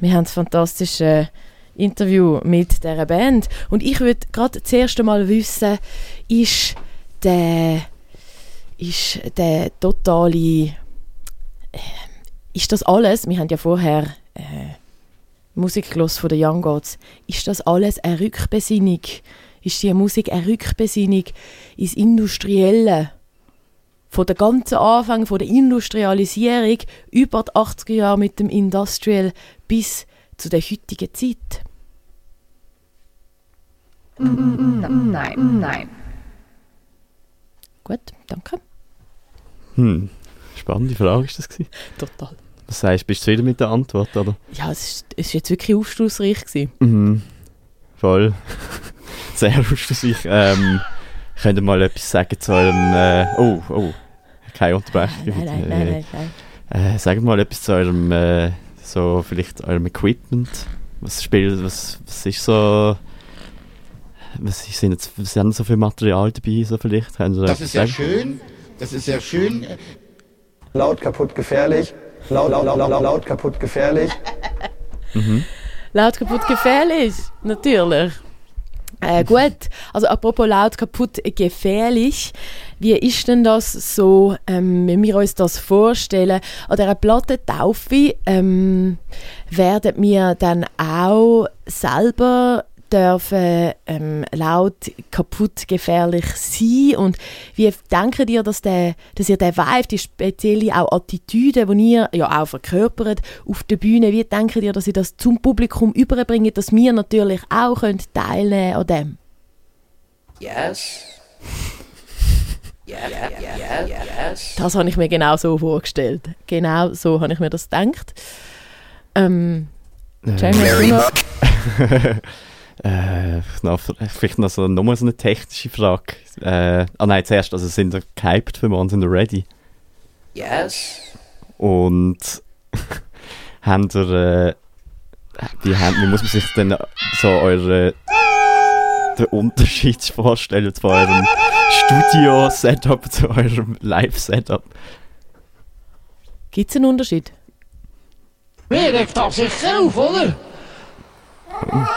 Wir haben das fantastische Interview mit dieser Band. Und ich würde gerade das erste Mal wissen, ist der, ist der totale, äh, ist das alles, wir haben ja vorher äh, Musik von der Young Gods, ist das alles eine Rückbesinnung? Ist die Musik eine Rückbesinnung ins Industrielle? Von der ganzen Anfang, von der Industrialisierung über die 80er Jahre mit dem Industrial bis zu der heutigen Zeit? Nein, nein. Gut, danke. Hm, spannende Frage ist das gewesen. Total. Was heißt, bist du zufrieden mit der Antwort, oder? Ja, es war jetzt wirklich aufschlussreich. Gewesen. Mhm. Voll. Sehr aufschlussreich. Ähm, könnt ihr mal etwas sagen zu eurem... Äh, oh, oh. Keine Unterbrechung. Nein, nein, nein, nein, nein, nein. Äh, sagt mal etwas zu eurem... Äh, so vielleicht eurem Equipment. Was spielt... Was, was ist so was sind jetzt was sind so viel Material dabei, so vielleicht? Das ist sehr schön, das ist sehr schön. Laut, kaputt, gefährlich. Laut, laut, laut, laut, laut kaputt, gefährlich. Mhm. Laut, kaputt, gefährlich, natürlich. Äh, gut, also apropos laut, kaputt, gefährlich. Wie ist denn das so, ähm, wenn wir uns das vorstellen? An dieser Platte Taufe ähm, werden wir dann auch selber dürfen ähm, laut, kaputt, gefährlich sein und wie denkt ihr, dass, der, dass ihr den Vibe, die spezielle auch Attitüde, die ihr ja auch verkörpert auf der Bühne, wie denkt ihr, dass ihr das zum Publikum überbringt, dass wir natürlich auch können teilnehmen an dem? Yes. Yeah, yeah, yeah, yes. Das habe ich mir genau so vorgestellt. Genau so habe ich mir das gedacht. Ähm, Jamie, Äh, noch, vielleicht noch so, nochmal so eine technische Frage. Äh, ah nein, zuerst, also sind wir gehypt für morgen, sind wir ready? Yes. Und haben wir, äh, wie, haben, wie muss man sich denn so eure, den Unterschied vorstellen von eurem Studio-Setup zu eurem Live-Setup? Gibt es einen Unterschied? Mir regt das sicher auf, oder? Hm.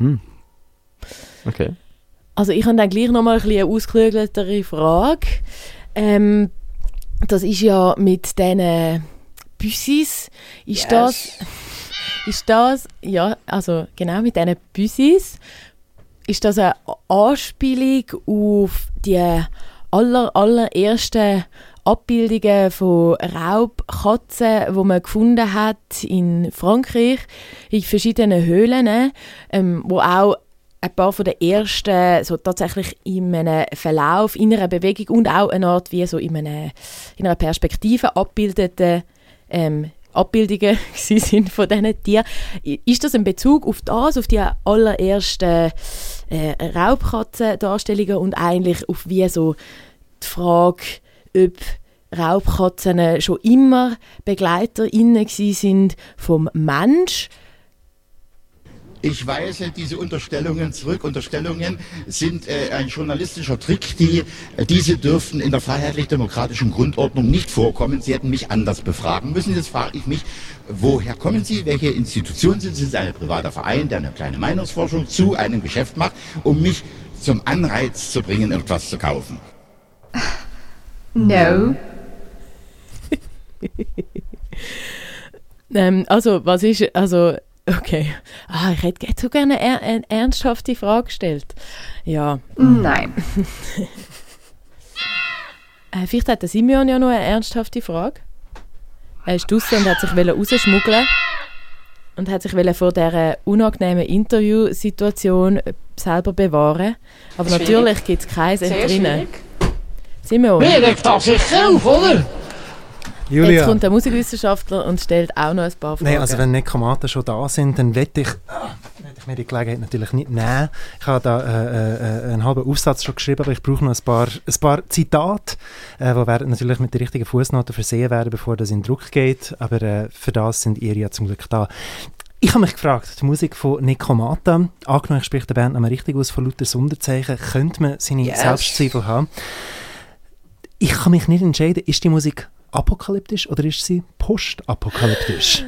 Hm. Okay. Also ich habe dann gleich nochmal ein eine ausgeklügeltere Frage. Ähm, das ist ja mit diesen Büssis, ist yes. das, ist das, ja, also genau mit diesen Büssis, ist das eine Anspielung auf die aller, allerersten Abbildungen von Raubkatzen, die man gefunden hat in Frankreich, in verschiedenen Höhlen, ähm, wo auch ein paar von den ersten so tatsächlich in einem Verlauf, in einer Bewegung und auch eine Art wie so in, einer, in einer Perspektive abbildeten ähm, Abbildungen sind von diesen Tieren. Ist das ein Bezug auf das, auf die allerersten äh, Raubkatzendarstellungen und eigentlich auf wie so die Frage, ob Raubkatzen schon immer BegleiterInnen sind vom Mensch. Ich weise diese Unterstellungen zurück. Unterstellungen sind äh, ein journalistischer Trick. Die, äh, diese dürften in der freiheitlich-demokratischen Grundordnung nicht vorkommen. Sie hätten mich anders befragen müssen. Jetzt frage ich mich, woher kommen Sie? Welche Institution sind Sie? Sie sind ein privater Verein, der eine kleine Meinungsforschung zu einem Geschäft macht, um mich zum Anreiz zu bringen, etwas zu kaufen. No. ähm, also, was ist, also, okay. Ah, ich hätte so gerne eine, eine ernsthafte Frage gestellt. Ja. Nein. äh, vielleicht hat der Simeon ja noch eine ernsthafte Frage. Er ist draußen und hat sich rausschmuggeln und hat sich vor dieser unangenehmen Interviewsituation selber bewahren. Aber natürlich gibt es keins drinnen. Simon. Mir regt das sicher auf, oder? Julia. Jetzt kommt der Musikwissenschaftler und stellt auch noch ein paar Fragen. Nein, also wenn Nekromaten schon da sind, dann wette ich, ich mir die Gelegenheit natürlich nicht nehmen. Ich habe da äh, äh, einen halben Aufsatz schon geschrieben, aber ich brauche noch ein paar, ein paar Zitate, äh, die werden natürlich mit der richtigen Fußnote versehen werden, bevor das in Druck geht. Aber äh, für das sind ihr ja zum Glück da. Ich habe mich gefragt, die Musik von Nekomata, angenommen, ich spreche der Band nochmal richtig aus, von lauter Sonderzeichen, könnte man seine yes. Selbstzweifel haben? Ich kann mich nicht entscheiden, ist die Musik apokalyptisch oder ist sie postapokalyptisch?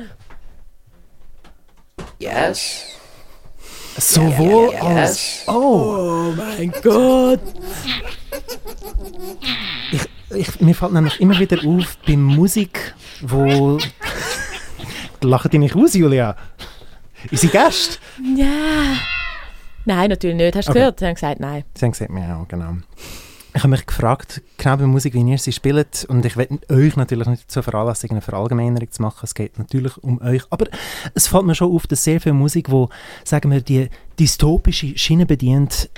Sowohl als. Oh! Mein Gott! Ich, ich, mir fällt nämlich immer wieder auf bei Musik, wo. Lachen die mich aus, Julia? Ist sie Gast? Ja. Nein, natürlich nicht. Hast du Okay. gehört? Sie haben gesagt, nein. Sie haben gesagt, ja, genau. Ich habe mich gefragt, genau bei Musik, wie ihr sie spielt. Und ich will euch natürlich nicht dazu veranlassen, eine Verallgemeinerung zu machen. Es geht natürlich um euch. Aber es fällt mir schon auf, dass sehr viel Musik, wo, sagen wir, die dystopische Schiene bedient,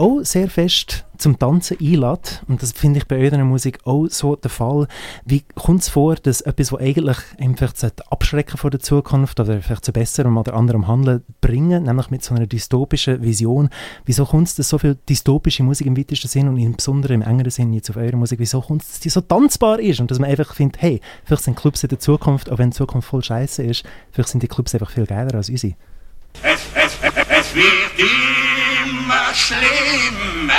auch sehr fest zum Tanzen einlädt. Und das finde ich bei eurer Musik auch so der Fall. Wie kommt es vor, dass etwas, was eigentlich sollte abschrecken vor der Zukunft oder vielleicht zu besserem oder anderem Handeln bringen, nämlich mit so einer dystopischen Vision, wieso kommt es, dass so viel dystopische Musik im weitesten Sinn und im besonderen im engeren Sinn jetzt auf eure Musik, wieso kommt es, dass die so tanzbar ist und dass man einfach findet, hey, vielleicht sind Clubs in der Zukunft, auch wenn die Zukunft voll scheiße ist, vielleicht sind die Clubs einfach viel geiler als unsere. Es, es, es wird immer schlimmer.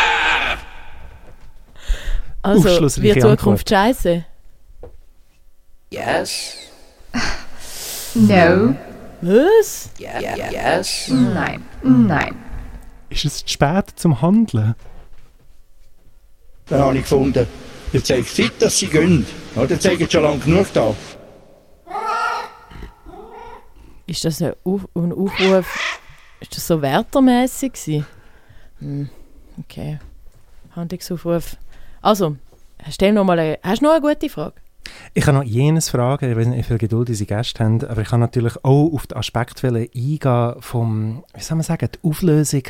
Also, wird Zukunft scheiße? No. Was? Nein. Nein. Ist es zu spät zum Handeln? Dann habe ich gefunden, jetzt zeigt Zeit, dass sie gehen. Dann zeigen schon lange genug da. Ist das ein, Auf ein Aufruf? Ist das so wärtermäßig gewesen? Hm, okay. Handlungsaufruf. Also, stell noch mal eine, hast du noch eine gute Frage? Ich kann noch jenes fragen, ich weiß nicht, wie viel Geduld unsere Gäste haben, aber ich kann natürlich auch auf den Aspekt wollen eingehen vom, wie soll man sagen, die Auflösung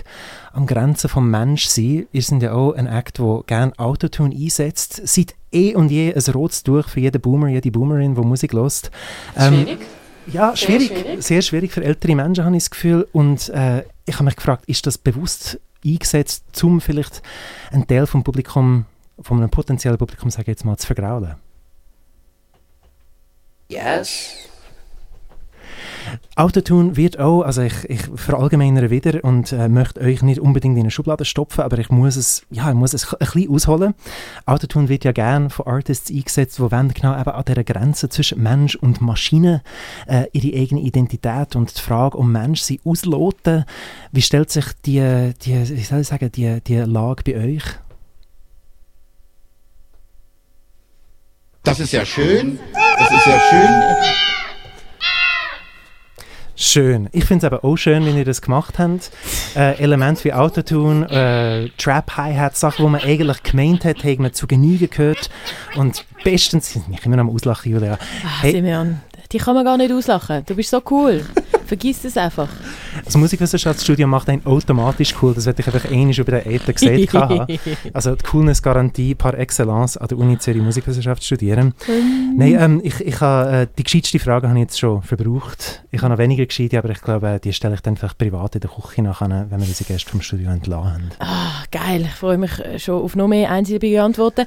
am Grenzen vom Menschsein. Ihr seid ja auch ein Act, der gerne Autotune einsetzt. Seit eh und je ein rotes Tuch für jeden Boomer, jede Boomerin, die Musik hört. Ähm, Schwierig. Ja, schwierig. Sehr schwierig für ältere Menschen, habe ich das Gefühl. Und äh, ich habe mich gefragt, ist das bewusst eingesetzt, um vielleicht einen Teil vom Publikum, von einem potenziellen Publikum, sage ich jetzt mal, zu vergraulen? Autotune wird auch, also ich, ich verallgemeinere wieder und äh, möchte euch nicht unbedingt in eine Schublade stopfen, aber ich muss es, ja, ich muss es ein bisschen ausholen. Autotune wird ja gern von Artists eingesetzt, die genau eben an dieser Grenze zwischen Mensch und Maschine äh, ihre eigene Identität und die Frage um Menschsein ausloten. Wie stellt sich die, die wie soll ich sagen, die, die Lage bei euch? Das ist ja schön. Das ist ja schön. Schön. Ich finde es aber auch schön, wenn ihr das gemacht habt. Äh, Elemente wie Autotune, äh, Trap, Hi-Hat, Sachen, die man eigentlich gemeint hat, haben wir zu Genüge gehört. Und bestens, ich bin immer noch am Auslachen, Julia. Ah, Hey. Simeon, die kann man gar nicht auslachen. Du bist so cool. Vergiss es einfach. Das Musikwissenschaftsstudium macht einen automatisch cool. Das werde ich einfach einmal über den Äther gesagt haben. Also die Coolness-Garantie par excellence an der Uni Zürich Musikwissenschaft studieren. Nein, ähm, ich, ich habe, äh, die gescheiteste Frage habe ich jetzt schon verbraucht. Ich habe noch weniger gescheite, aber ich glaube, die stelle ich dann vielleicht privat in der Küche nachher, wenn wir unsere Gäste vom Studio entlassen haben. Ah, geil. Ich freue mich äh, schon auf noch mehr einsilbige Antworten.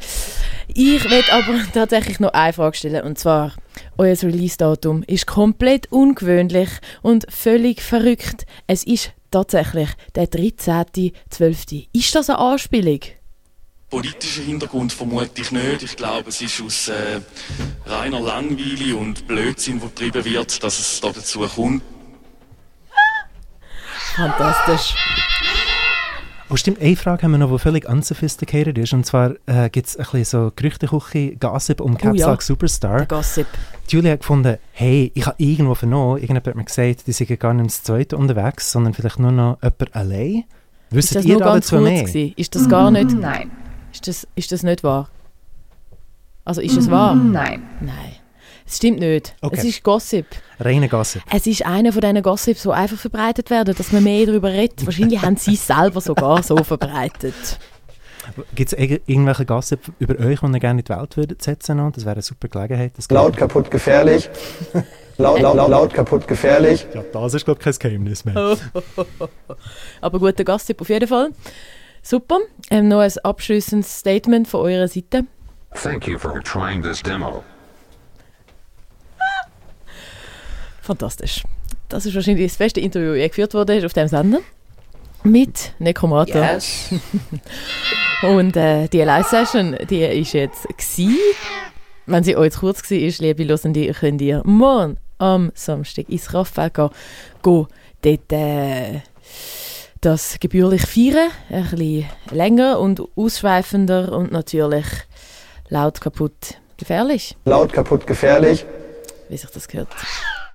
Ich werde aber tatsächlich noch eine Frage stellen. Und zwar, euer Release-Datum ist komplett ungewöhnlich und völlig verrückt. Es ist tatsächlich der 13.12. Ist das eine Anspielung? Politischen Hintergrund vermute ich nicht. Ich glaube, es ist aus äh, reiner Langweile und Blödsinn, der betrieben wird, dass es da dazu kommt. Fantastisch. Oh stimmt, eine Frage haben wir noch, die völlig unsophisticated ist. Und zwar äh, gibt es ein bisschen so Gerüchteküche, Gossip um Caps ja. Lock Superstar. Der Gossip. Die Julia hat gefunden, hey, ich habe irgendwo vernommen, irgendjemand hat mir gesagt, die sind gar nicht das Zweite unterwegs, sondern vielleicht nur noch jemand allein. Wisst das ihr nur da ganz dazu kurz mehr? gewesen? Ist das gar nicht... Nein. Ist das, ist das nicht wahr? Also ist es wahr? Nein. Nein. Es stimmt nicht. Okay. Es ist Gossip. Reine Gossip. Es ist einer von diesen Gossips, die einfach verbreitet werden, dass man mehr darüber redet. Wahrscheinlich haben sie es selber sogar so verbreitet. Gibt es irgendwelche Gossip über euch, die ihr gerne in die Welt würdet setzen würdet? Das wäre eine super Gelegenheit. Das Laut, kaputt, gefährlich. Laut, laut, laut, laut, kaputt, gefährlich. Ja, das ist, glaube ich, kein Geheimnis mehr. Aber guter Gossip auf jeden Fall. Super. Ähm, noch ein abschließendes Statement von eurer Seite. Thank you for trying this demo. Fantastisch. Das ist wahrscheinlich das beste Interview, das je geführt wurde auf diesem Sender. Mit Necromator. Yes. Und äh, die Live-Session, die war jetzt gewesen. Wenn sie euch kurz war, liebe Losende, könnt ihr morgen am Samstag ins Raphael gehen. gehen. Dort äh, das gebührlich feiern. Ein bisschen länger und ausschweifender und natürlich laut kaputt gefährlich. Laut kaputt gefährlich. Wie sich das gehört.